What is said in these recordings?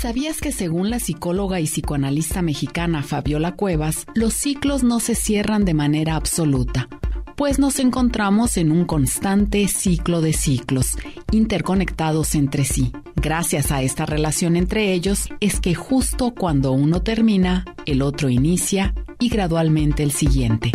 ¿Sabías que según la psicóloga y psicoanalista mexicana Fabiola Cuevas, los ciclos no se cierran de manera absoluta? Pues nos encontramos en un constante ciclo de ciclos, interconectados entre sí. Gracias a esta relación entre ellos es que justo cuando uno termina, el otro inicia y gradualmente el siguiente.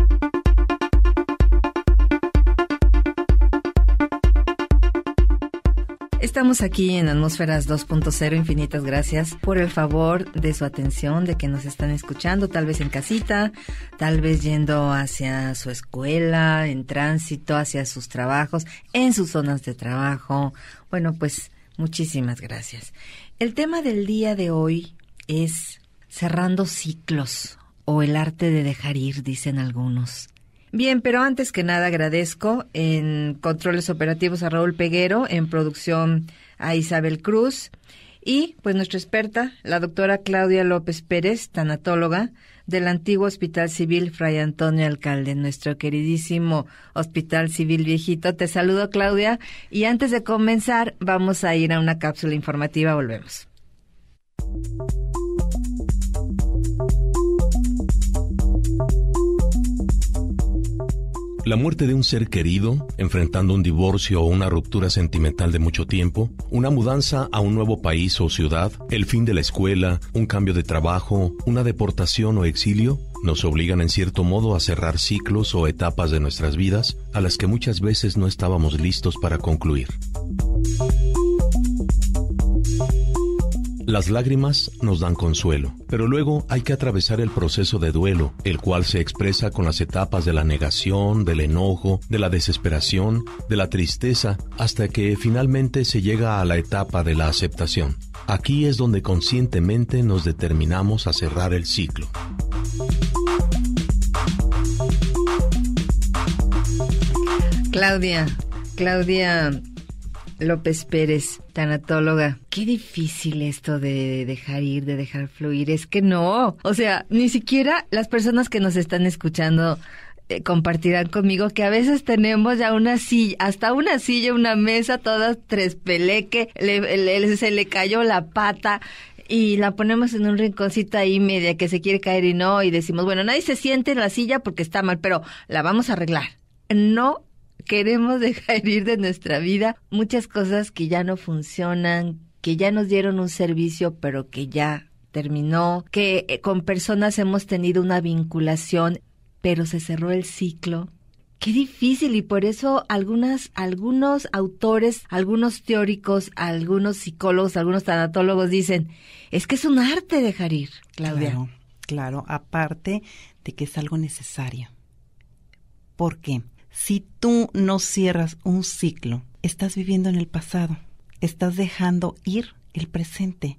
Estamos aquí en Atmósferas 2.0. Infinitas gracias por el favor de su atención, de que nos están escuchando, tal vez en casita, tal vez yendo hacia su escuela, en tránsito, hacia sus trabajos, en sus zonas de trabajo. Bueno, pues muchísimas gracias. El tema del día de hoy es cerrando ciclos o el arte de dejar ir, dicen algunos. Bien, pero antes que nada agradezco en controles operativos a Raúl Peguero, en producción a Isabel Cruz y pues nuestra experta, la doctora Claudia López Pérez, tanatóloga del antiguo Hospital Civil Fray Antonio Alcalde, nuestro queridísimo Hospital Civil Viejito. Te saludo Claudia y antes de comenzar vamos a ir a una cápsula informativa, volvemos. La muerte de un ser querido, enfrentando un divorcio o una ruptura sentimental de mucho tiempo, una mudanza a un nuevo país o ciudad, el fin de la escuela, un cambio de trabajo, una deportación o exilio, nos obligan en cierto modo a cerrar ciclos o etapas de nuestras vidas a las que muchas veces no estábamos listos para concluir. Las lágrimas nos dan consuelo, pero luego hay que atravesar el proceso de duelo, el cual se expresa con las etapas de la negación, del enojo, de la desesperación, de la tristeza, hasta que finalmente se llega a la etapa de la aceptación. Aquí es donde conscientemente nos determinamos a cerrar el ciclo. Claudia, Claudia López Pérez, tanatóloga. Qué difícil esto de dejar ir, de dejar fluir. Es que no. O sea, ni siquiera las personas que nos están escuchando eh, compartirán conmigo que a veces tenemos ya una silla, hasta una silla, una mesa, todas tres peleque, se le cayó la pata y la ponemos en un rinconcito ahí media que se quiere caer y no, y decimos, bueno, nadie se siente en la silla porque está mal, pero la vamos a arreglar. No queremos dejar ir de nuestra vida muchas cosas que ya no funcionan, que ya nos dieron un servicio, pero que ya terminó, que eh, con personas hemos tenido una vinculación, pero se cerró el ciclo. Qué difícil y por eso algunas, algunos autores, algunos teóricos, algunos psicólogos, algunos tanatólogos dicen, es que es un arte dejar ir, Claudia. Claro, claro, aparte de que es algo necesario. ¿Por qué? Si tú no cierras un ciclo, estás viviendo en el pasado, estás dejando ir el presente,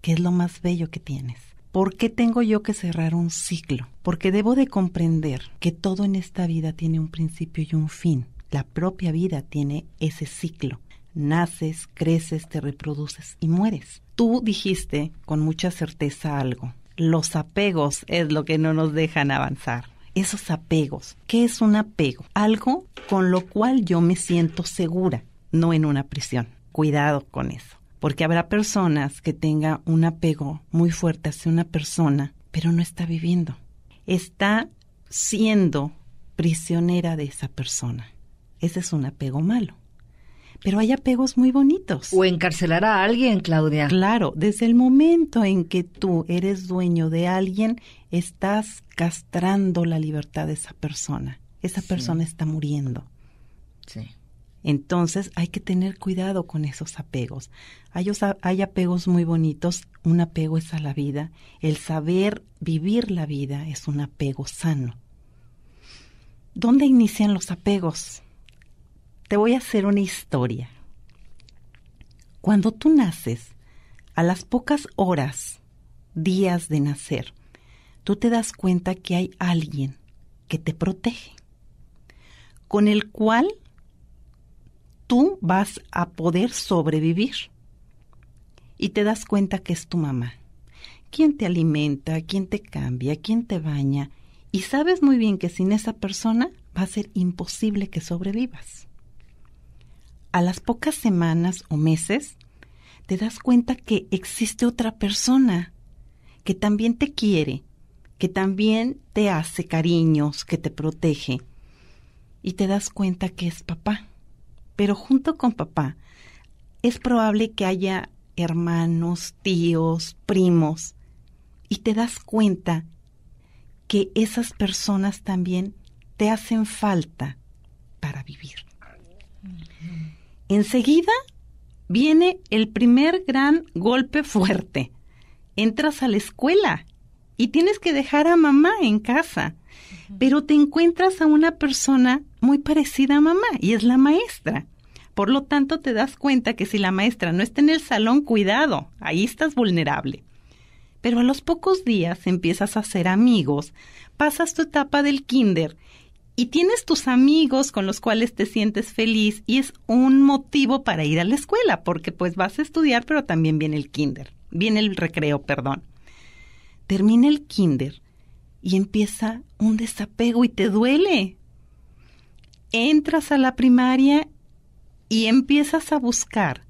que es lo más bello que tienes. ¿Por qué tengo yo que cerrar un ciclo? Porque debo de comprender que todo en esta vida tiene un principio y un fin. La propia vida tiene ese ciclo. Naces, creces, te reproduces y mueres. Tú dijiste con mucha certeza algo. Los apegos es lo que no nos dejan avanzar esos apegos. ¿Qué es un apego? Algo con lo cual yo me siento segura, no en una prisión. Cuidado con eso, porque habrá personas que tengan un apego muy fuerte hacia una persona, pero no está viviendo. Está siendo prisionera de esa persona. Ese es un apego malo pero hay apegos muy bonitos. O encarcelar a alguien, Claudia. Claro, desde el momento en que tú eres dueño de alguien, estás castrando la libertad de esa persona. Esa persona está muriendo. Sí. Entonces hay que tener cuidado con esos apegos. Hay, hay, apegos muy bonitos. Un apego es a la vida. El saber vivir la vida es un apego sano. ¿Dónde inician los apegos? Te voy a hacer una historia. Cuando tú naces, a las pocas horas, días de nacer, tú te das cuenta que hay alguien que te protege, con el cual tú vas a poder sobrevivir. Y te das cuenta que es tu mamá, quien te alimenta, quien te cambia, quien te baña, y sabes muy bien que sin esa persona va a ser imposible que sobrevivas a las pocas semanas o meses, te das cuenta que existe otra persona que también te quiere, que también te hace cariños, que te protege. Y te das cuenta que es papá. Pero junto con papá, es probable que haya hermanos, tíos, primos. Y te das cuenta que esas personas también te hacen falta para vivir. Enseguida viene el primer gran golpe fuerte. Entras a la escuela y tienes que dejar a mamá en casa, pero te encuentras a una persona muy parecida a mamá y es la maestra. Por lo tanto, te das cuenta que si la maestra no está en el salón, cuidado, ahí estás vulnerable. Pero a los pocos días empiezas a hacer amigos, pasas tu etapa del kinder y tienes tus amigos con los cuales te sientes feliz y es un motivo para ir a la escuela, porque pues vas a estudiar, pero también viene el kinder, viene el recreo, perdón. Termina el kinder y empieza un desapego y te duele. Entras a la primaria y empiezas a buscar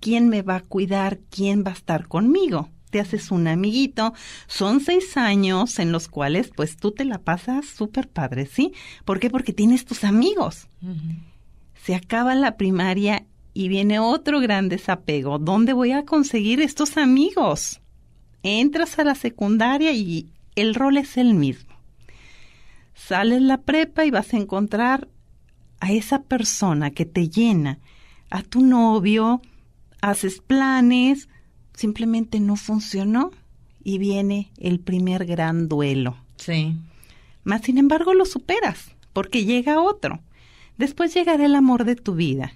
quién me va a cuidar, quién va a estar conmigo te haces un amiguito. Son seis años en los cuales pues tú te la pasas súper padre, ¿sí? ¿Por qué? Porque tienes tus amigos. Se acaba la primaria y viene otro gran desapego. ¿Dónde voy a conseguir estos amigos? Entras a la secundaria y el rol es el mismo. Sales la prepa y vas a encontrar a esa persona que te llena, a tu novio, haces planes, simplemente no funcionó y viene el primer gran duelo. Sí. Mas, sin embargo, lo superas, porque llega otro. Después llegará el amor de tu vida,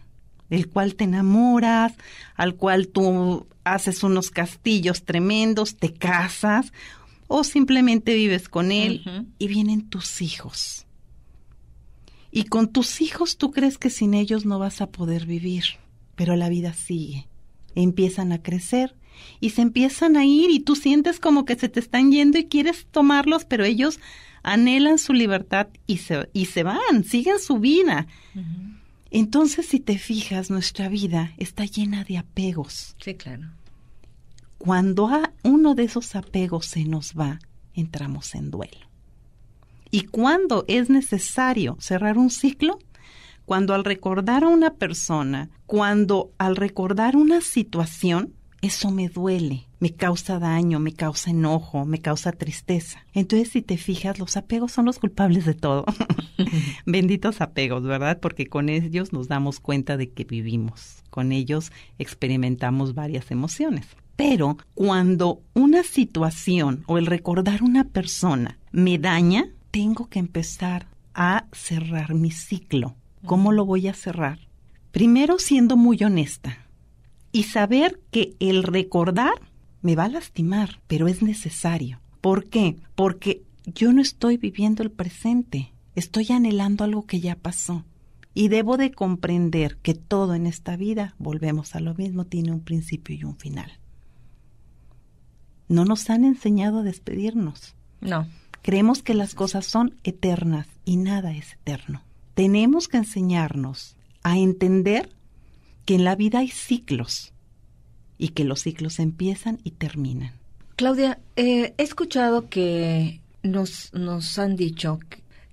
del cual te enamoras, al cual tú haces unos castillos tremendos, te casas o simplemente vives con él y vienen tus hijos. Y con tus hijos tú crees que sin ellos no vas a poder vivir, pero la vida sigue. Empiezan a crecer y se empiezan a ir y tú sientes como que se te están yendo y quieres tomarlos, pero ellos anhelan su libertad y se, y se van, siguen su vida. Entonces, si te fijas, nuestra vida está llena de apegos. Sí, claro. Cuando a uno de esos apegos se nos va, entramos en duelo. Y cuando es necesario cerrar un ciclo, cuando al recordar a una persona, cuando al recordar una situación, eso me duele, me causa daño, me causa enojo, me causa tristeza. Entonces, si te fijas, los apegos son los culpables de todo. Benditos apegos, ¿verdad? Porque con ellos nos damos cuenta de que vivimos, con ellos experimentamos varias emociones. Pero cuando una situación o el recordar una persona me daña, tengo que empezar a cerrar mi ciclo. ¿Cómo lo voy a cerrar? Primero siendo muy honesta y saber que el recordar me va a lastimar, pero es necesario. ¿Por qué? Porque yo no estoy viviendo el presente, estoy anhelando algo que ya pasó. Y debo de comprender que todo en esta vida, volvemos a lo mismo, tiene un principio y un final. No nos han enseñado a despedirnos. No. Creemos que las cosas son eternas y nada es eterno. Tenemos que enseñarnos a entender que en la vida hay ciclos y que los ciclos empiezan y terminan. Claudia, eh, he escuchado que nos, nos han dicho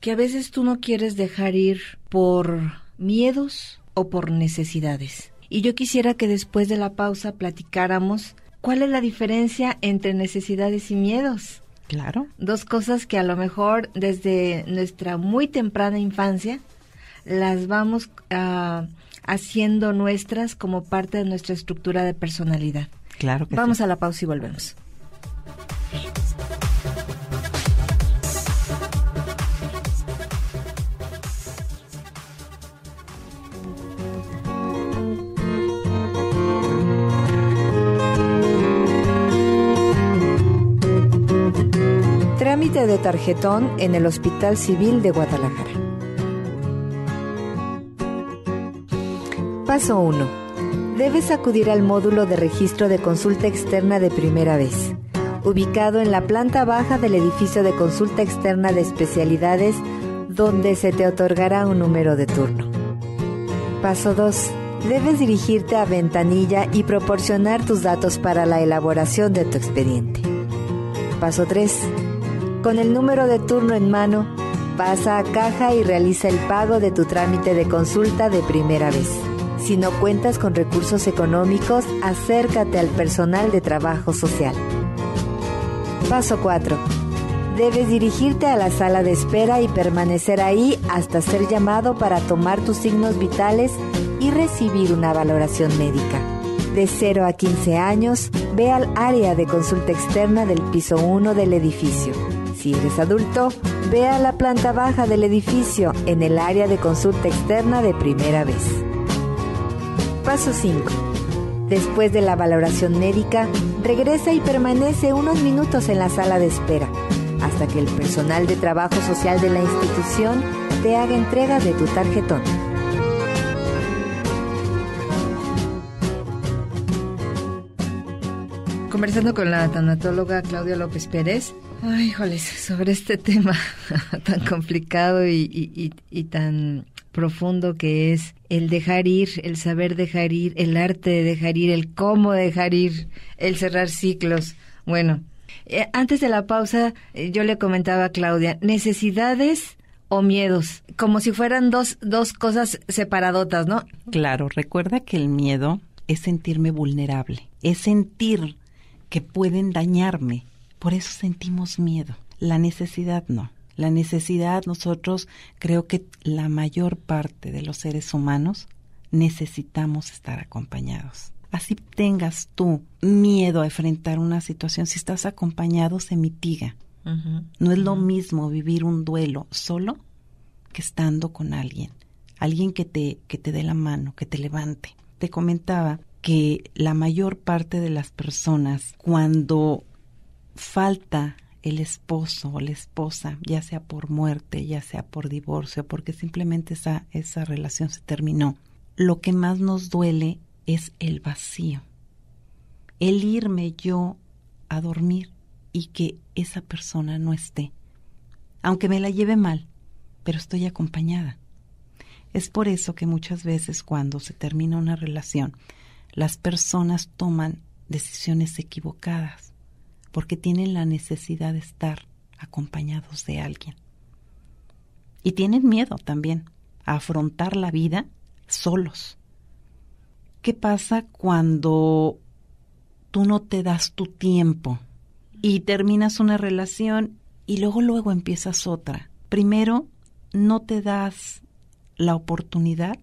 que, a veces tú no quieres dejar ir por miedos o por necesidades. Y yo quisiera que después de la pausa platicáramos cuál es la diferencia entre necesidades y miedos. Claro. Dos cosas que a lo mejor desde nuestra muy temprana infancia las vamos a haciendo nuestras como parte de nuestra estructura de personalidad. Claro que Vamos a la pausa y volvemos. Trámite de tarjetón en el Hospital Civil de Guadalajara. Paso 1. Debes acudir al módulo de registro de consulta externa de primera vez, ubicado en la planta baja del edificio de consulta externa de especialidades, donde se te otorgará un número de turno. Paso 2. debes dirigirte a Ventanilla y proporcionar tus datos para la elaboración de tu expediente. Paso 3. Con el número de turno en mano, pasa a caja y realiza el pago de tu trámite de consulta de primera vez. Si no cuentas con recursos económicos, acércate al personal de trabajo social. Paso 4. Debes dirigirte a la sala de espera y permanecer ahí hasta ser llamado para tomar tus signos vitales y recibir una valoración médica. De 0 a 15 años, ve al área de consulta externa del piso 1 del edificio. Si eres adulto, ve a la planta baja del edificio en el área de consulta externa de primera vez. Paso 5. Después de la valoración médica, regresa y permanece unos minutos en la sala de espera hasta que el personal de trabajo social de la institución te haga entrega de tu tarjetón. Conversando con la tanatóloga Claudia López Pérez, ay, híjoles, sobre este tema tan complicado y, y tan profundo que es el dejar ir, el saber dejar ir, el arte de dejar ir, el cómo dejar ir, el cerrar ciclos. Bueno, eh, antes de la pausa, eh, yo le comentaba a Claudia, necesidades o miedos, como si fueran dos, dos cosas separadotas, ¿no? Claro, recuerda que el miedo es sentirme vulnerable, es sentir que pueden dañarme, por eso sentimos miedo. La necesidad no. La necesidad, nosotros creo que la mayor parte de los seres humanos necesitamos estar acompañados así tengas tú miedo a enfrentar una situación, si estás acompañado se mitiga. No es lo mismo vivir un duelo solo que estando con alguien, alguien que te, que te dé la mano, que te levante. Te comentaba que la mayor parte de las personas cuando falta el esposo o la esposa, ya sea por muerte, ya sea por divorcio, porque simplemente esa, esa relación se terminó, lo que más nos duele es el vacío. El irme yo a dormir y que esa persona no esté. Aunque me la lleve mal, pero estoy acompañada. Es por eso que muchas veces cuando se termina una relación, las personas toman decisiones equivocadas, porque tienen la necesidad de estar acompañados de alguien. Y tienen miedo también a afrontar la vida solos. ¿Qué pasa cuando tú no te das tu tiempo y terminas una relación y luego luego empiezas otra? Primero, no te das la oportunidad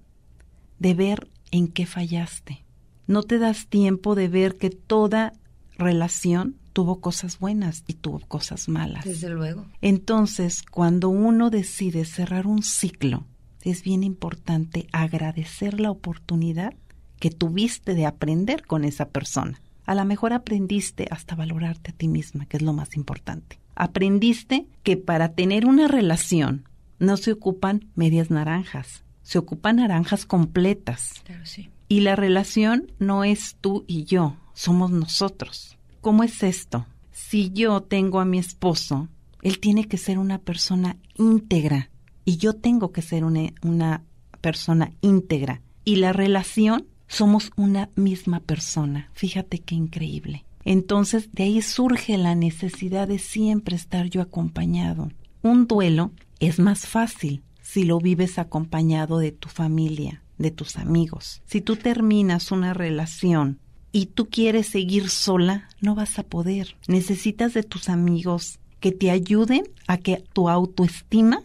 de ver en qué fallaste. No te das tiempo de ver que toda relación tuvo cosas buenas y tuvo cosas malas. Desde luego. Entonces, cuando uno decide cerrar un ciclo, es bien importante agradecer la oportunidad que tuviste de aprender con esa persona. A lo mejor aprendiste hasta valorarte a ti misma, que es lo más importante. Aprendiste que para tener una relación no se ocupan medias naranjas, se ocupan naranjas completas. Claro, sí. Y la relación no es tú y yo, somos nosotros. ¿Cómo es esto? Si yo tengo a mi esposo, él tiene que ser una persona íntegra y yo tengo que ser una, una persona íntegra. Y la relación somos una misma persona. Fíjate qué increíble. Entonces de ahí surge la necesidad de siempre estar yo acompañado. Un duelo es más fácil si lo vives acompañado de tu familia, de tus amigos. Si tú terminas una relación y tú quieres seguir sola, no vas a poder. Necesitas de tus amigos que te ayuden a que tu autoestima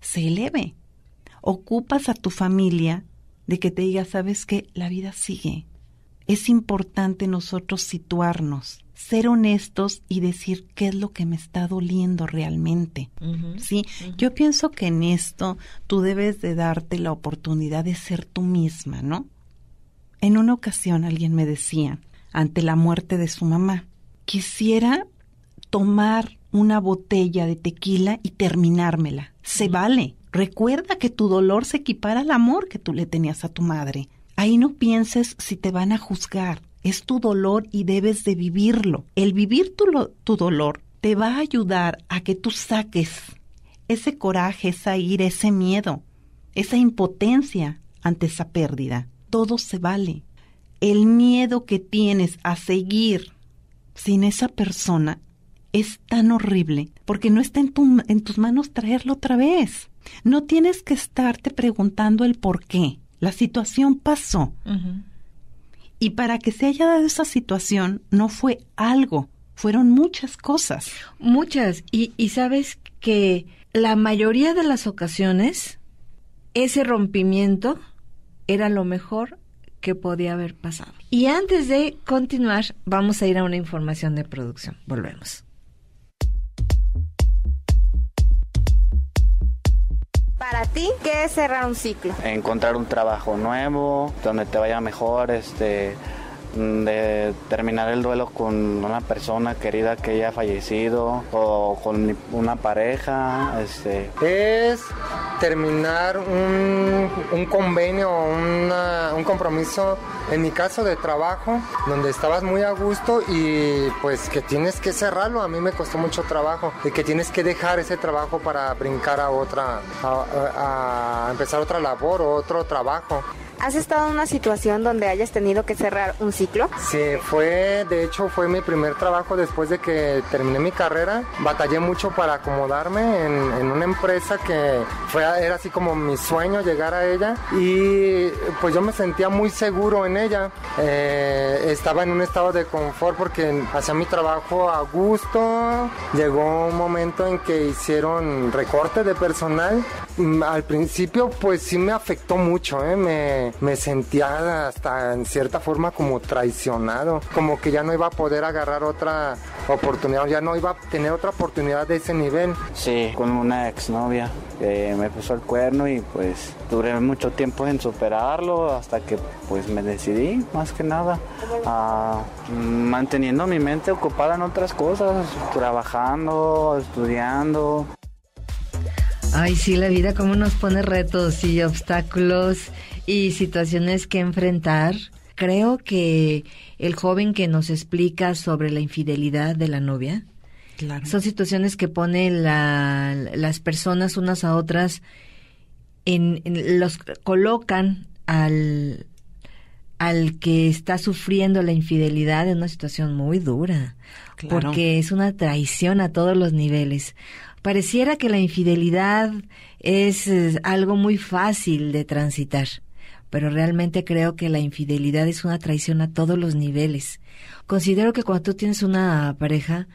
se eleve. Ocupas a tu familia de que te diga, sabes que la vida sigue. Es importante nosotros situarnos, ser honestos y decir qué es lo que me está doliendo realmente. sí, yo pienso que en esto tú debes de darte la oportunidad de ser tú misma, ¿no? En una ocasión alguien me decía, ante la muerte de su mamá, quisiera tomar una botella de tequila y terminármela. Se vale. Recuerda que tu dolor se equipara al amor que tú le tenías a tu madre. Ahí no pienses si te van a juzgar. Es tu dolor y debes de vivirlo. El vivir tu, tu dolor te va a ayudar a que tú saques ese coraje, esa ira, ese miedo, esa impotencia ante esa pérdida. Todo se vale. El miedo que tienes a seguir sin esa persona es tan horrible porque no está en, en tus manos traerlo otra vez. No tienes que estarte preguntando el por qué. La situación pasó. Y para que se haya dado esa situación, no fue algo, fueron muchas cosas. Muchas. Y, y sabes que la mayoría de las ocasiones, ese rompimiento era lo mejor que podía haber pasado. Y antes de continuar, vamos a ir a una información de producción. Volvemos. Para ti, ¿qué es cerrar un ciclo? Encontrar un trabajo nuevo, donde te vaya mejor, este, de terminar el duelo con una persona querida que haya fallecido o con una pareja. Este. Es terminar un, un convenio, un compromiso, en mi caso de trabajo, donde estabas muy a gusto y pues que tienes que cerrarlo. A mí me costó mucho trabajo y que tienes que dejar ese trabajo para brincar a otra, a empezar otra labor o otro trabajo. ¿Has estado en una situación donde hayas tenido que cerrar un ciclo? Sí, fue, de hecho, fue mi primer trabajo después de que terminé mi carrera. Batallé mucho para acomodarme en, una empresa que fue, era así como mi sueño llegar a ella y pues yo me sentía muy seguro en ella. Eh, estaba en un estado de confort porque hacía mi trabajo a gusto. Llegó un momento en que hicieron recorte de personal. Mm, al principio pues sí me afectó mucho, ¿eh? Me, sentía hasta en cierta forma como traicionado, como que ya no iba a poder agarrar otra oportunidad, ya no iba a tener otra oportunidad de ese nivel. Sí, con una exnovia que me puso el cuerno y pues duré mucho tiempo en superarlo hasta que pues me decidí más que nada a manteniendo mi mente ocupada en otras cosas, trabajando, estudiando. Ay, sí, la vida como nos pone retos y obstáculos y situaciones que enfrentar. Creo que el joven que nos explica sobre la infidelidad de la novia, son situaciones que ponen las personas unas a otras, en, los colocan al, al que está sufriendo la infidelidad en una situación muy dura, porque es una traición a todos los niveles. Pareciera que la infidelidad es algo muy fácil de transitar pero realmente creo que la infidelidad es una traición a todos los niveles. Considero que cuando tú tienes una pareja,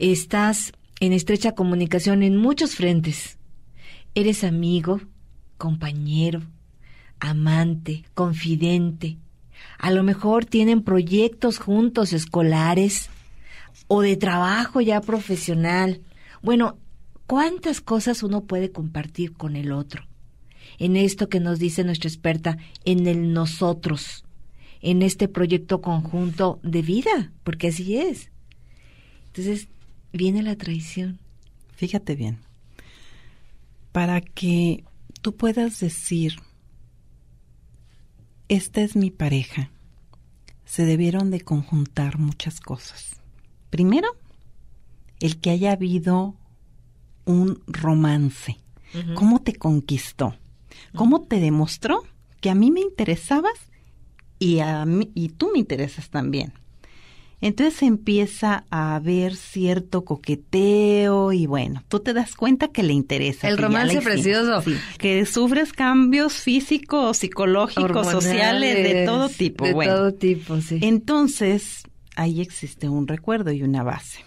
estás en estrecha comunicación en muchos frentes. Eres amigo, compañero, amante, confidente. A lo mejor tienen proyectos juntos escolares o de trabajo ya profesional. Bueno, ¿cuántas cosas uno puede compartir con el otro? en esto que nos dice nuestra experta, en el nosotros, en este proyecto conjunto de vida, porque así es. Entonces, viene la traición. Fíjate bien, para que tú puedas decir, esta es mi pareja, se debieron de conjuntar muchas cosas. Primero, el que haya habido un romance. ¿Cómo te conquistó? ¿Cómo te demostró que a mí me interesabas y, a mí, y tú me interesas también? Entonces empieza a haber cierto coqueteo y bueno, tú te das cuenta que le interesa. El romance precioso. que sufres cambios físicos, psicológicos, sociales, de todo tipo. De todo tipo, sí. Entonces, ahí existe un recuerdo y una base.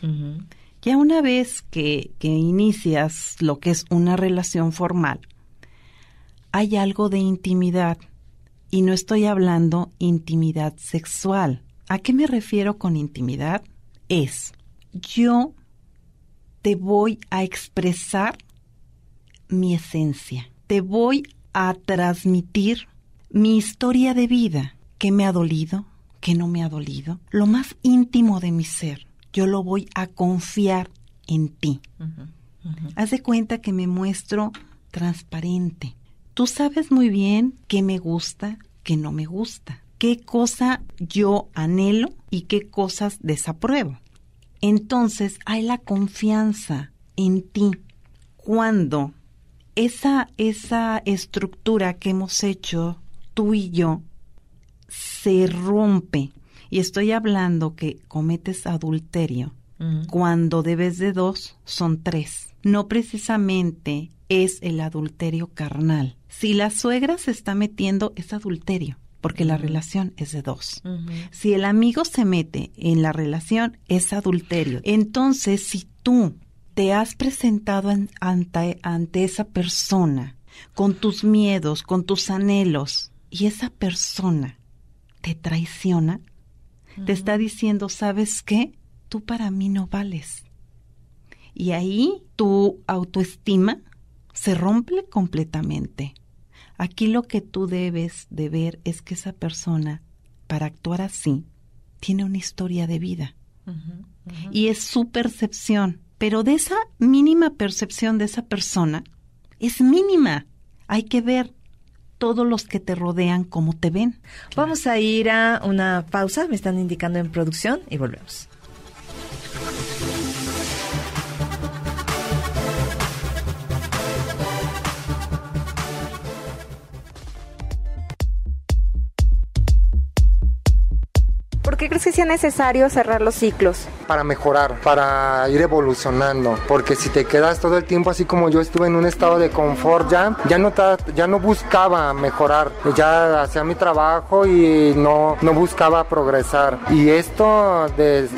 Ya una vez que, que inicias lo que es una relación formal, hay algo de intimidad. Y no estoy hablando intimidad sexual. ¿A qué me refiero con intimidad? Es, yo te voy a expresar mi esencia. Te voy a transmitir mi historia de vida. ¿Qué me ha dolido? ¿Qué no me ha dolido? Lo más íntimo de mi ser. Yo lo voy a confiar en ti. Haz de cuenta que me muestro transparente tú sabes muy bien qué me gusta, qué no me gusta, qué cosa yo anhelo y qué cosas desapruebo. Entonces hay la confianza en ti. Cuando esa, esa estructura que hemos hecho tú y yo se rompe. Y estoy hablando que cometes adulterio cuando debes de dos, son tres. No precisamente es el adulterio carnal. Si la suegra se está metiendo, es adulterio porque la relación es de dos. Si el amigo se mete en la relación, es adulterio. Entonces, si tú te has presentado ante, ante esa persona con tus miedos, con tus anhelos, y esa persona te traiciona, te está diciendo, ¿sabes qué? Tú para mí no vales. Y ahí tu autoestima se rompe completamente. Aquí lo que tú debes de ver es que esa persona, para actuar así, tiene una historia de vida. Y es su percepción. Pero de esa mínima percepción de esa persona, es mínima. Hay que ver todos los que te rodean cómo te ven. Vamos a ir a una pausa, me están indicando en producción y volvemos. ¿Por qué crees que sea necesario cerrar los ciclos? Para mejorar, para ir evolucionando, porque si te quedas todo el tiempo así como yo estuve en un estado de confort ya, ya no, ya no buscaba mejorar, ya hacía mi trabajo y no, no buscaba progresar. Y esto, de,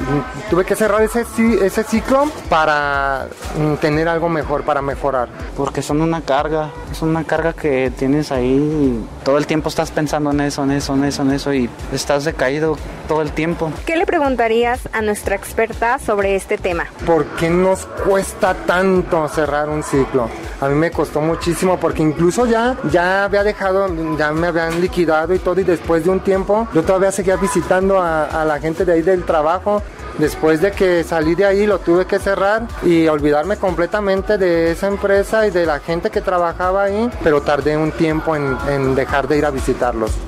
tuve que cerrar ese, ese ciclo para mm, tener algo mejor, para mejorar. Porque son una carga, es una carga que tienes ahí y todo el tiempo estás pensando en eso, en eso, en eso, en eso y estás decaído todo el tiempo. ¿Qué le preguntarías a nuestra experta sobre este tema? ¿Por qué nos cuesta tanto cerrar un ciclo? A mí me costó muchísimo porque incluso ya, ya había dejado, ya me habían liquidado y todo y después de un tiempo yo todavía seguía visitando a, la gente de ahí del trabajo Después de que salí de ahí lo tuve que cerrar y olvidarme completamente de esa empresa y de la gente que trabajaba ahí, pero tardé un tiempo en dejar de ir a visitarlos.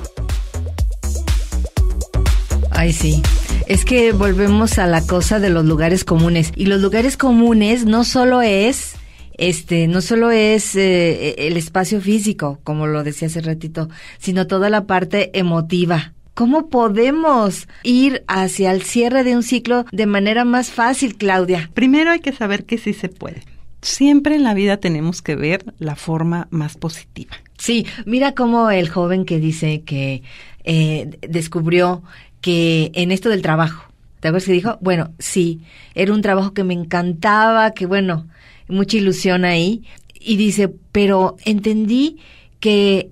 Ay, sí. Es que volvemos a la cosa de los lugares comunes. Y los lugares comunes no solo es este, no solo es eh, el espacio físico, como lo decía hace ratito, sino toda la parte emotiva. ¿Cómo podemos ir hacia el cierre de un ciclo de manera más fácil, Claudia? Primero hay que saber que sí se puede. Siempre en la vida tenemos que ver la forma más positiva. Sí, mira cómo el joven que dice que eh, descubrió que en esto del trabajo, ¿te acuerdas que dijo? Bueno, sí, era un trabajo que me encantaba, que bueno, mucha ilusión ahí. Y dice, pero entendí que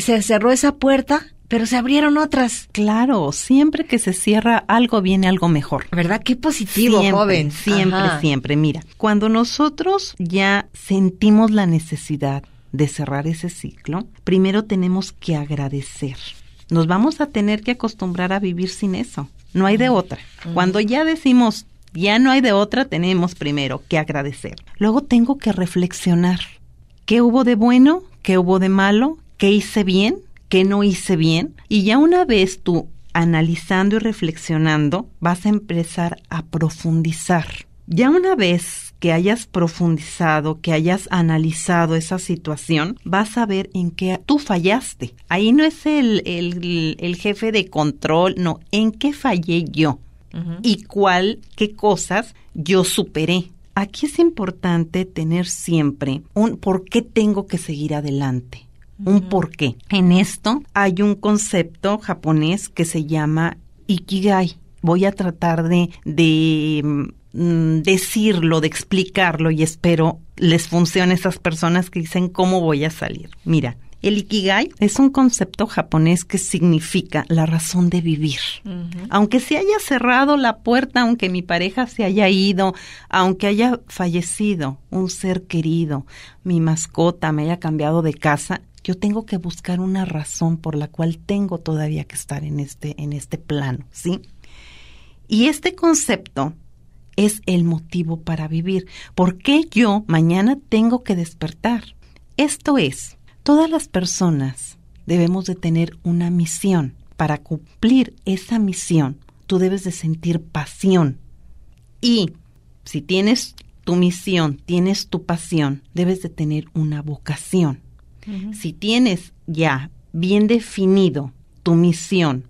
se cerró esa puerta, pero se abrieron otras. Claro, siempre que se cierra algo viene algo mejor. ¿Verdad? Qué positivo, joven. Siempre, siempre. Mira, cuando nosotros ya sentimos la necesidad de cerrar ese ciclo, primero tenemos que agradecer nos vamos a tener que acostumbrar a vivir sin eso. No hay de otra. Cuando ya decimos, ya no hay de otra, tenemos primero que agradecer. Luego tengo que reflexionar. ¿Qué hubo de bueno? ¿Qué hubo de malo? ¿Qué hice bien? ¿Qué no hice bien? Y ya una vez tú analizando y reflexionando, vas a empezar a profundizar. Ya una vez que hayas profundizado, que hayas analizado esa situación, vas a ver en qué tú fallaste. Ahí no es el, el, jefe de control, no, en qué fallé yo y cuál, qué cosas yo superé. Aquí es importante tener siempre un por qué tengo que seguir adelante. Un por qué. En esto hay un concepto japonés que se llama Ikigai. Voy a tratar de, de Mm, decirlo, de explicarlo y espero les funcione a esas personas que dicen cómo voy a salir. Mira, el Ikigai es un concepto japonés que significa la razón de vivir. Aunque se haya cerrado la puerta, aunque mi pareja se haya ido, aunque haya fallecido un ser querido, mi mascota me haya cambiado de casa, yo tengo que buscar una razón por la cual tengo todavía que estar en este en este plano, ¿sí? Y este concepto es el motivo para vivir. ¿Por qué yo mañana tengo que despertar? Esto es, todas las personas debemos de tener una misión. Para cumplir esa misión, tú debes de sentir pasión. Y si tienes tu misión, tienes tu pasión, debes de tener una vocación. Si tienes ya bien definido tu misión,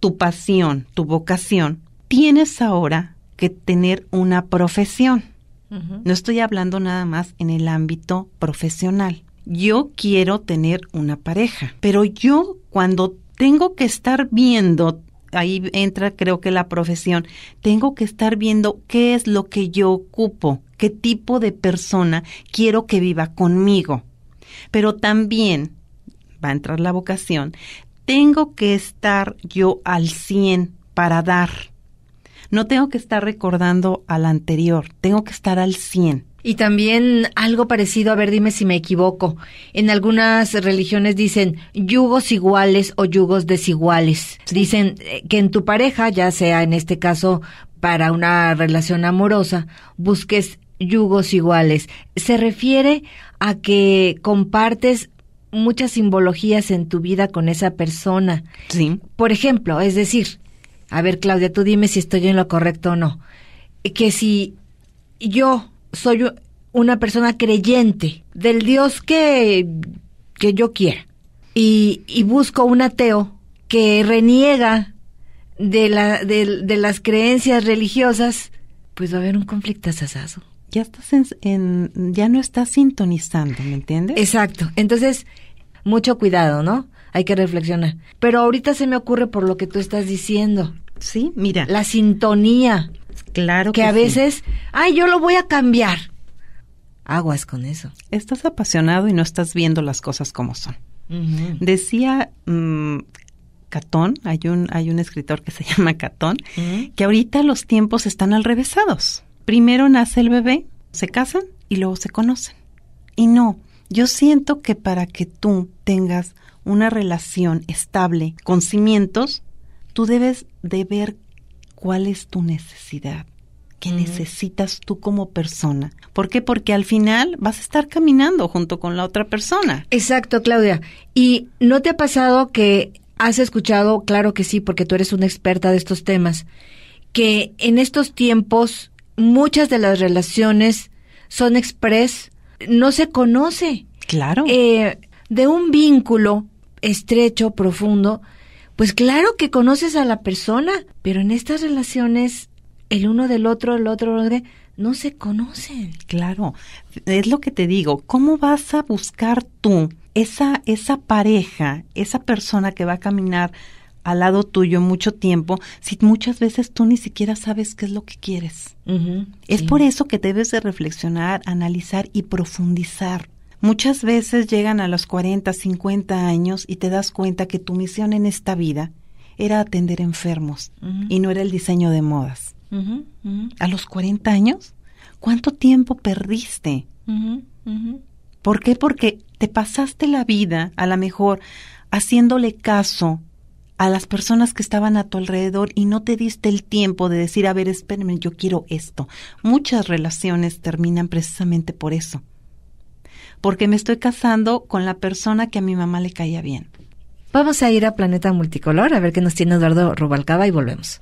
tu pasión, tu vocación, tienes ahora que tener una profesión. No estoy hablando nada más en el ámbito profesional. Yo quiero tener una pareja, pero yo cuando tengo que estar viendo, ahí entra creo que la profesión, tengo que estar viendo qué es lo que yo ocupo, qué tipo de persona quiero que viva conmigo. Pero también va a entrar la vocación, tengo que estar yo al 100 para dar. No tengo que estar recordando al anterior, tengo que estar al 100. Y también algo parecido, a ver, dime si me equivoco. En algunas religiones dicen yugos iguales o yugos desiguales. Dicen eh, que en tu pareja, ya sea en este caso para una relación amorosa, busques yugos iguales. Se refiere a que compartes muchas simbologías en tu vida con esa persona. Sí. Por ejemplo, es decir, a ver, Claudia, tú dime si estoy en lo correcto o no. Que si yo soy una persona creyente del Dios que, que yo quiera y, y busco un ateo que reniega de, la, de, de, las creencias religiosas, pues va a haber un conflicto asasazo. Ya estás en, en, ya no estás sintonizando, ¿me entiendes? Exacto. Entonces, mucho cuidado, ¿no? Hay que reflexionar. Pero ahorita se me ocurre por lo que tú estás diciendo. Sí, mira. La sintonía. Claro que, que a sí. veces, ay, yo lo voy a cambiar. Aguas con eso. Estás apasionado y no estás viendo las cosas como son. Uh -huh. Decía um, Catón, hay un, hay un escritor que se llama Catón, uh -huh. que ahorita los tiempos están al revésados. Primero nace el bebé, se casan y luego se conocen. Y no, yo siento que para que tú tengas una relación estable con cimientos, tú debes de ver cuál es tu necesidad, qué uh -huh. necesitas tú como persona. ¿Por qué? Porque al final vas a estar caminando junto con la otra persona. Exacto, Claudia. ¿Y no te ha pasado que has escuchado, claro que sí, porque tú eres una experta de estos temas, que en estos tiempos muchas de las relaciones son express, no se conoce. Claro. Eh, de un vínculo estrecho, profundo, pues claro que conoces a la persona, pero en estas relaciones el uno del otro, el otro no se conocen. Claro, es lo que te digo, ¿cómo vas a buscar tú esa esa pareja, esa persona que va a caminar al lado tuyo mucho tiempo si muchas veces tú ni siquiera sabes qué es lo que quieres? Uh -huh, es sí. por eso que debes de reflexionar, analizar y profundizar. Muchas veces llegan a los 40, 50 años y te das cuenta que tu misión en esta vida era atender enfermos uh -huh. y no era el diseño de modas. Uh -huh, uh -huh. A los 40 años, ¿cuánto tiempo perdiste? ¿Por qué? Porque te pasaste la vida, a lo mejor, haciéndole caso a las personas que estaban a tu alrededor y no te diste el tiempo de decir, a ver, espérenme, yo quiero esto. Muchas relaciones terminan precisamente por eso porque me estoy casando con la persona que a mi mamá le caía bien. Vamos a ir a Planeta Multicolor a ver qué nos tiene Eduardo Rubalcaba y volvemos.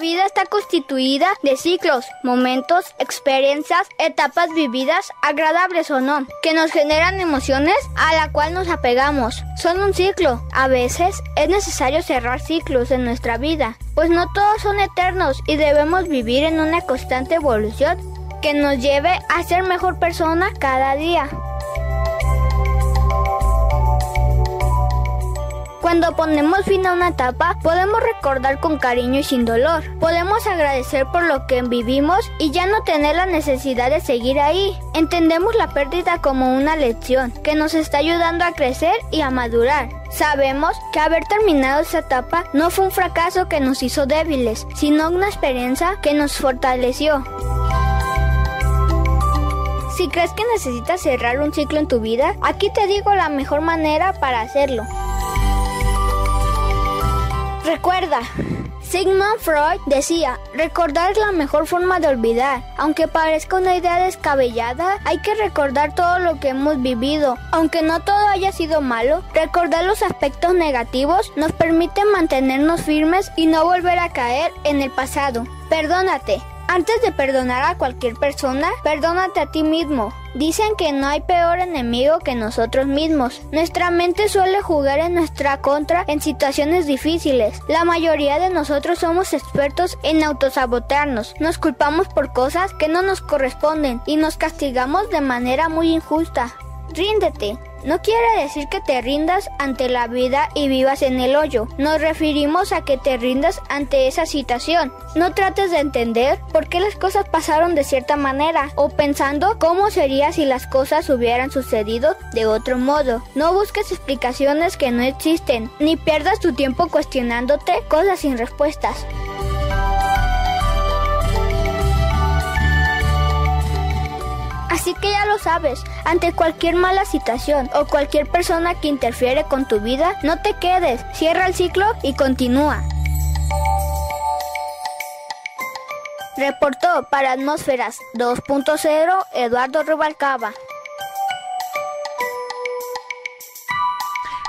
Vida está constituida de ciclos, momentos, experiencias, etapas vividas, agradables o no, que nos generan emociones a la cual nos apegamos. Son un ciclo. A veces es necesario cerrar ciclos en nuestra vida, pues no todos son eternos y debemos vivir en una constante evolución que nos lleve a ser mejor persona cada día. Cuando ponemos fin a una etapa, podemos recordar con cariño y sin dolor. Podemos agradecer por lo que vivimos y ya no tener la necesidad de seguir ahí. Entendemos la pérdida como una lección que nos está ayudando a crecer y a madurar. Sabemos que haber terminado esa etapa no fue un fracaso que nos hizo débiles, sino una experiencia que nos fortaleció. Si crees que necesitas cerrar un ciclo en tu vida, aquí te digo la mejor manera para hacerlo. Recuerda, Sigmund Freud decía, recordar es la mejor forma de olvidar. Aunque parezca una idea descabellada, hay que recordar todo lo que hemos vivido. Aunque no todo haya sido malo, recordar los aspectos negativos nos permite mantenernos firmes y no volver a caer en el pasado. Perdónate. Antes de perdonar a cualquier persona, perdónate a ti mismo. Dicen que no hay peor enemigo que nosotros mismos. Nuestra mente suele jugar en nuestra contra en situaciones difíciles. La mayoría de nosotros somos expertos en autosabotearnos. Nos culpamos por cosas que no nos corresponden y nos castigamos de manera muy injusta. Ríndete. No quiere decir que te rindas ante la vida y vivas en el hoyo. Nos referimos a que te rindas ante esa situación. No trates de entender por qué las cosas pasaron de cierta manera o pensando cómo sería si las cosas hubieran sucedido de otro modo. No busques explicaciones que no existen, ni pierdas tu tiempo cuestionándote cosas sin respuestas. Así que ya lo sabes, ante cualquier mala situación o cualquier persona que interfiere con tu vida, no te quedes, cierra el ciclo y continúa. Reportó para Atmósferas 2.0 Eduardo Rubalcaba.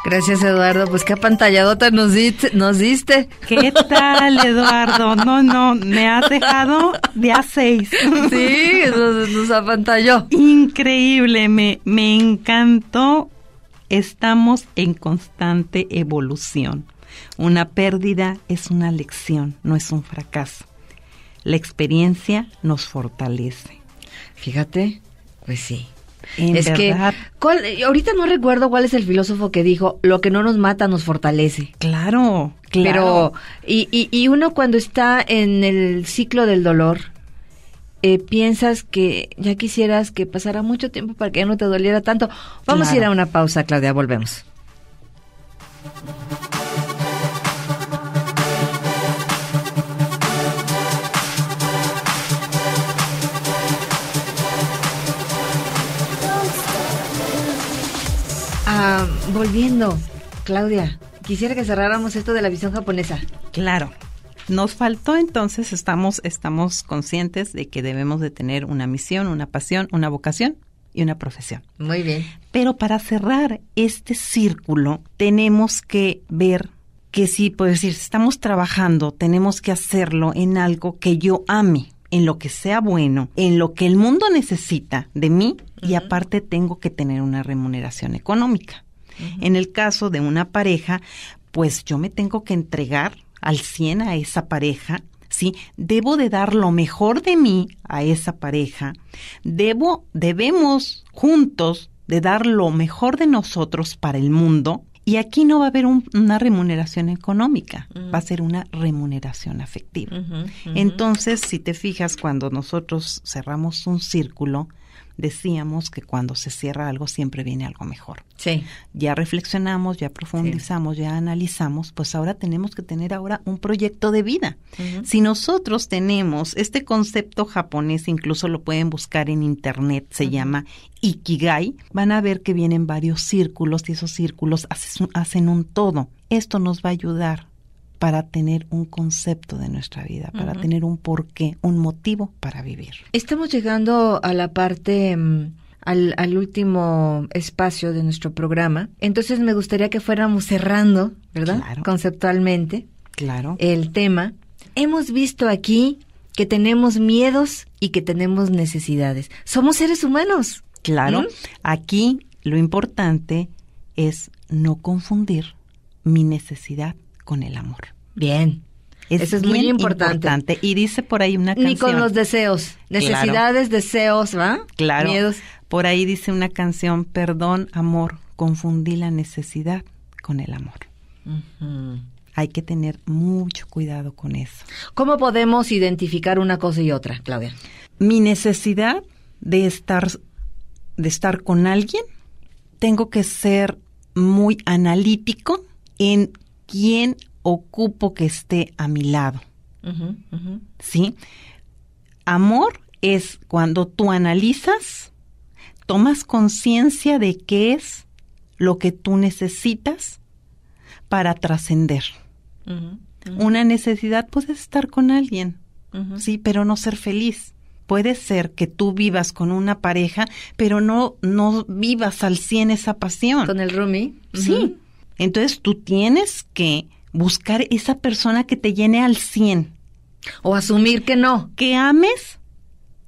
Gracias, Eduardo. Pues qué apantalladota nos diste. Nos diste. ¿Qué tal, Eduardo? No, no, me has dejado de a seis. Sí, nos, nos apantalló. Increíble, me, me encantó. Estamos en constante evolución. Una pérdida es una lección, no es un fracaso. La experiencia nos fortalece. Fíjate, pues sí. Es verdad. que ¿cuál- ahorita no recuerdo cuál es el filósofo que dijo lo que no nos mata nos fortalece. Claro, claro. Pero y, y, y uno cuando está en el ciclo del dolor eh, piensas que ya quisieras que pasara mucho tiempo para que ya no te doliera tanto. Vamos a ir a una pausa, Claudia, volvemos. Ah, volviendo, Claudia, quisiera que cerráramos esto de la visión japonesa. Claro. Nos faltó entonces, estamos, estamos conscientes de que debemos de tener una misión, una pasión, una vocación y una profesión. Muy bien. Pero para cerrar este círculo, tenemos que ver que si, por decir, si estamos trabajando, tenemos que hacerlo en algo que yo ame, en lo que sea bueno, en lo que el mundo necesita de mí y aparte tengo que tener una remuneración económica. En el caso de una pareja, pues yo me tengo que entregar al 100 a esa pareja, ¿sí? Debo de dar lo mejor de mí a esa pareja. Debo, debemos juntos de dar lo mejor de nosotros para el mundo. Y aquí no va a haber un- una remuneración económica, va a ser una remuneración afectiva. Entonces, si te fijas, cuando nosotros cerramos un círculo, decíamos que cuando se cierra algo siempre viene algo mejor. Sí. Ya reflexionamos, ya profundizamos, ya analizamos, pues ahora tenemos que tener ahora un proyecto de vida. Si nosotros tenemos este concepto japonés, incluso lo pueden buscar en internet, se llama Ikigai, van a ver que vienen varios círculos y esos círculos hacen un- hacen un todo. Esto nos va a ayudar para tener un concepto de nuestra vida, para tener un porqué, un motivo para vivir. Estamos llegando a la parte, mm, al, al último espacio de nuestro programa. Entonces me gustaría que fuéramos cerrando, ¿verdad? Claro. Conceptualmente Claro. el tema. Hemos visto aquí que tenemos miedos y que tenemos necesidades. Somos seres humanos. Claro, ¿Mm? aquí lo importante es no confundir mi necesidad con el amor. Bien. Eso es muy importante. Y dice por ahí una canción. Ni con los deseos. Necesidades, deseos, ¿va? Claro. Miedos. Por ahí dice una canción, perdón, amor, confundí la necesidad con el amor. Hay que tener mucho cuidado con eso. ¿Cómo podemos identificar una cosa y otra, Claudia? mi necesidad de estar de estar con alguien tengo que ser muy analítico en quién ocupo que esté a mi lado sí amor es cuando tú analizas tomas conciencia de qué es lo que tú necesitas para trascender una necesidad puedes estar con alguien sí, pero no ser feliz. Puede ser que tú vivas con una pareja, pero no, no vivas al 100 esa pasión. Con el roomie. Sí. Entonces tú tienes que buscar esa persona que te llene al 100. O asumir que no. Que ames,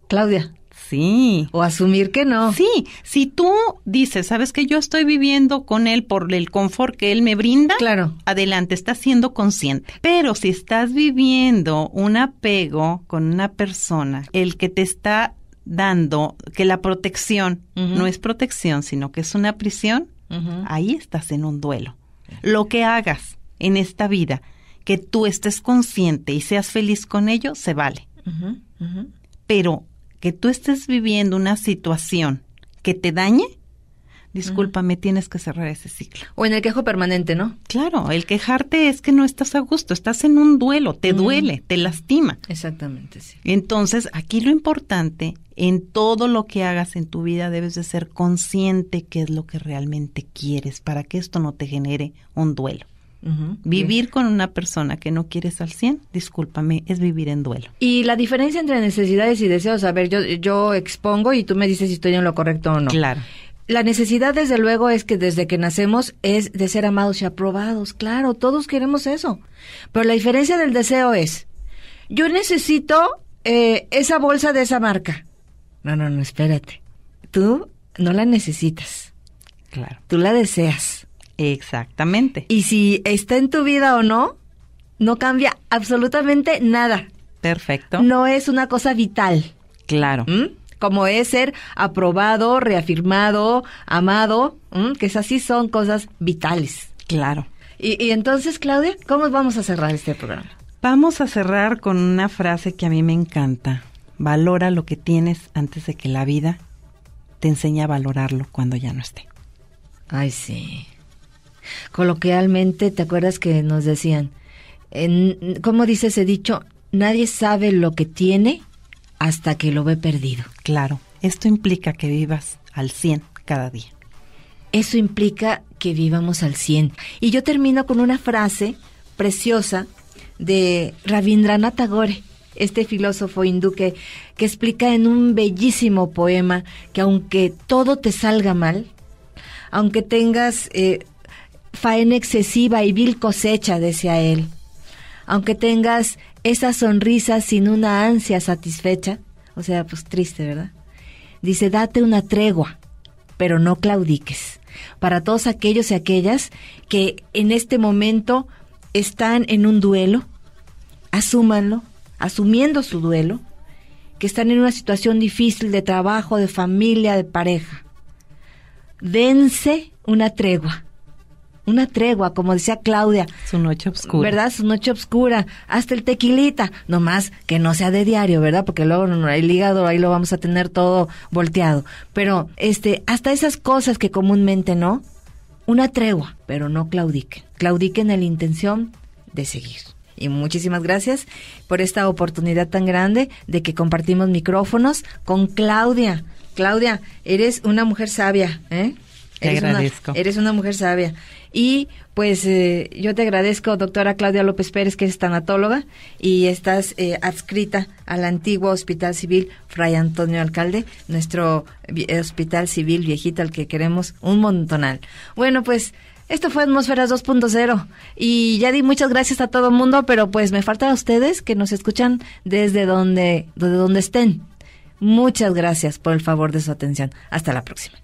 Claudia. sí. O asumir que no. Sí, si tú dices, sabes que yo estoy viviendo con él por el confort que él me brinda, Claro. adelante, estás siendo consciente. Pero si estás viviendo un apego con una persona, el que te está dando que la protección no es protección, sino que es una prisión, ahí estás en un duelo. Lo que hagas en esta vida, que tú estés consciente y seas feliz con ello, se vale. Pero que tú estés viviendo una situación que te dañe, discúlpame, tienes que cerrar ese ciclo. O en el quejo permanente, ¿no? Claro, el quejarte es que no estás a gusto, estás en un duelo, te Mm. duele, te lastima. Exactamente, sí. Entonces, aquí lo importante, en todo lo que hagas en tu vida, debes de ser consciente qué es lo que realmente quieres para que esto no te genere un duelo. Vivir con una persona que no quieres al 100, discúlpame, es vivir en duelo. Y la diferencia entre necesidades y deseos, a ver, yo, yo expongo y tú me dices si estoy en lo correcto o no. Claro. La necesidad, desde luego, es que desde que nacemos es de ser amados y aprobados. Claro, todos queremos eso. Pero la diferencia del deseo es, yo necesito eh, esa bolsa de esa marca. No, no, no, espérate. Tú no la necesitas. Claro. Tú la deseas. Exactamente. Y si está en tu vida o no, no cambia absolutamente nada. Perfecto. No es una cosa vital. Claro. ¿m? Como es ser aprobado, reafirmado, amado, ¿m? que esas sí son cosas vitales. Claro. Y, y entonces, Claudia, ¿cómo vamos a cerrar este programa? Vamos a cerrar con una frase que a mí me encanta. Valora lo que tienes antes de que la vida te enseñe a valorarlo cuando ya no esté. Ay, sí. Coloquialmente, ¿te acuerdas que nos decían? En, ¿Cómo dice ese dicho? Nadie sabe lo que tiene hasta que lo ve perdido. Claro, esto implica que vivas al 100 cada día. Eso implica que vivamos al 100. Y yo termino con una frase preciosa de Rabindranath Tagore, este filósofo hindú que, que explica en un bellísimo poema que aunque todo te salga mal, aunque tengas eh, faena excesiva y vil cosecha, decía él, aunque tengas esa sonrisa sin una ansia satisfecha, o sea, pues triste, ¿verdad? Dice, date una tregua, pero no claudiques. Para todos aquellos y aquellas que en este momento están en un duelo, asúmanlo, asumiendo su duelo, que están en una situación difícil de trabajo, de familia, de pareja. Dense una tregua, una tregua, como decía Claudia, Su noche oscura. ¿verdad? Su noche oscura, hasta el tequilita, nomás que no sea de diario, ¿verdad? Porque luego no, el hígado ahí lo vamos a tener todo volteado. Pero este, hasta esas cosas que comúnmente no, una tregua, pero no claudiquen. Claudiquen en la intención de seguir. Y muchísimas gracias por esta oportunidad tan grande de que compartimos micrófonos con Claudia. Claudia, eres una mujer sabia, ¿eh? Te Eres una- agradezco. eres una mujer sabia. Y pues eh, yo te agradezco, doctora Claudia López Pérez, que es tanatóloga y estás eh, adscrita al antiguo Hospital Civil Fray Antonio Alcalde, nuestro hospital civil viejito al que queremos un montonal. Bueno, pues esto fue Atmósferas 2.0 y ya di muchas gracias a todo el mundo, pero pues me falta a ustedes que nos escuchan desde donde, desde donde estén. Muchas gracias por el favor de su atención. Hasta la próxima.